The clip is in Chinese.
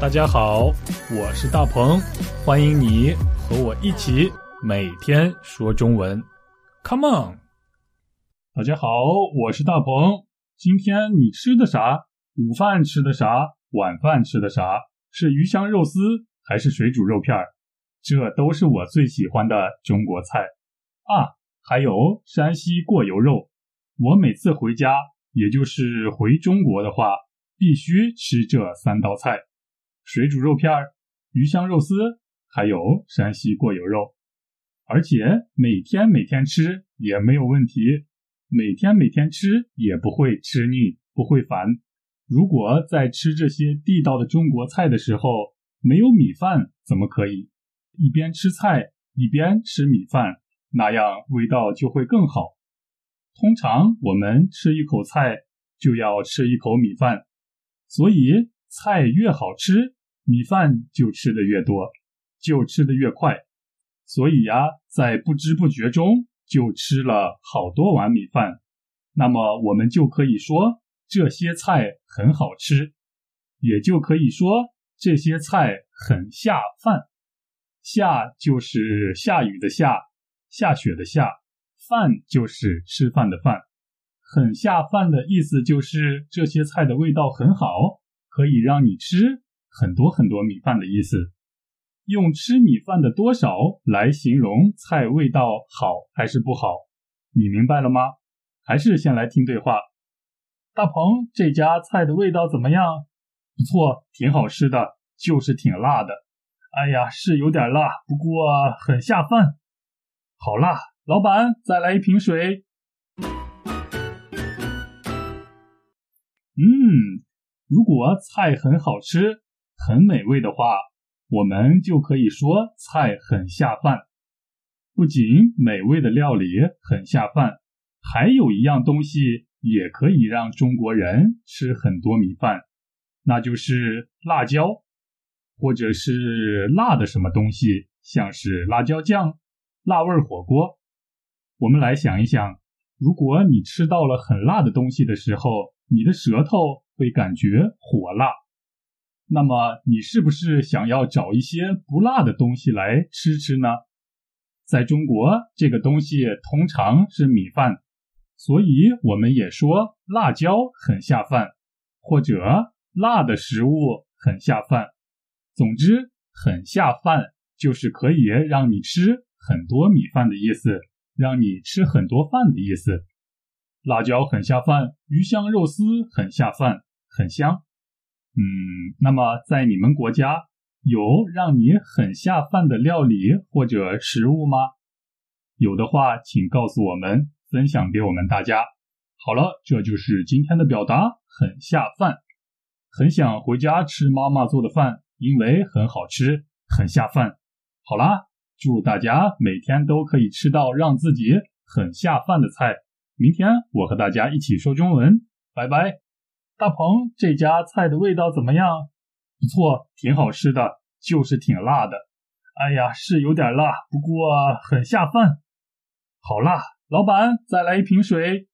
大家好，我是大鹏，欢迎你和我一起每天说中文。Come on！大家好，我是大鹏。今天你吃的啥？午饭吃的啥？晚饭吃的啥？是鱼香肉丝还是水煮肉片儿？这都是我最喜欢的中国菜啊！还有山西过油肉。我每次回家，也就是回中国的话，必须吃这三道菜。水煮肉片、鱼香肉丝，还有山西过油肉，而且每天每天吃也没有问题，每天每天吃也不会吃腻，不会烦。如果在吃这些地道的中国菜的时候没有米饭，怎么可以？一边吃菜一边吃米饭，那样味道就会更好。通常我们吃一口菜就要吃一口米饭，所以菜越好吃。米饭就吃的越多，就吃的越快，所以呀，在不知不觉中就吃了好多碗米饭。那么我们就可以说这些菜很好吃，也就可以说这些菜很下饭。下就是下雨的下，下雪的下，饭就是吃饭的饭。很下饭的意思就是这些菜的味道很好，可以让你吃。很多很多米饭的意思，用吃米饭的多少来形容菜味道好还是不好，你明白了吗？还是先来听对话。大鹏，这家菜的味道怎么样？不错，挺好吃的，就是挺辣的。哎呀，是有点辣，不过很下饭。好辣，老板，再来一瓶水。嗯，如果菜很好吃。很美味的话，我们就可以说菜很下饭。不仅美味的料理很下饭，还有一样东西也可以让中国人吃很多米饭，那就是辣椒，或者是辣的什么东西，像是辣椒酱、辣味火锅。我们来想一想，如果你吃到了很辣的东西的时候，你的舌头会感觉火辣。那么你是不是想要找一些不辣的东西来吃吃呢？在中国，这个东西通常是米饭，所以我们也说辣椒很下饭，或者辣的食物很下饭。总之，很下饭就是可以让你吃很多米饭的意思，让你吃很多饭的意思。辣椒很下饭，鱼香肉丝很下饭，很香。嗯，那么在你们国家有让你很下饭的料理或者食物吗？有的话，请告诉我们，分享给我们大家。好了，这就是今天的表达，很下饭，很想回家吃妈妈做的饭，因为很好吃，很下饭。好啦，祝大家每天都可以吃到让自己很下饭的菜。明天我和大家一起说中文，拜拜。大鹏，这家菜的味道怎么样？不错，挺好吃的，就是挺辣的。哎呀，是有点辣，不过很下饭。好辣，老板，再来一瓶水。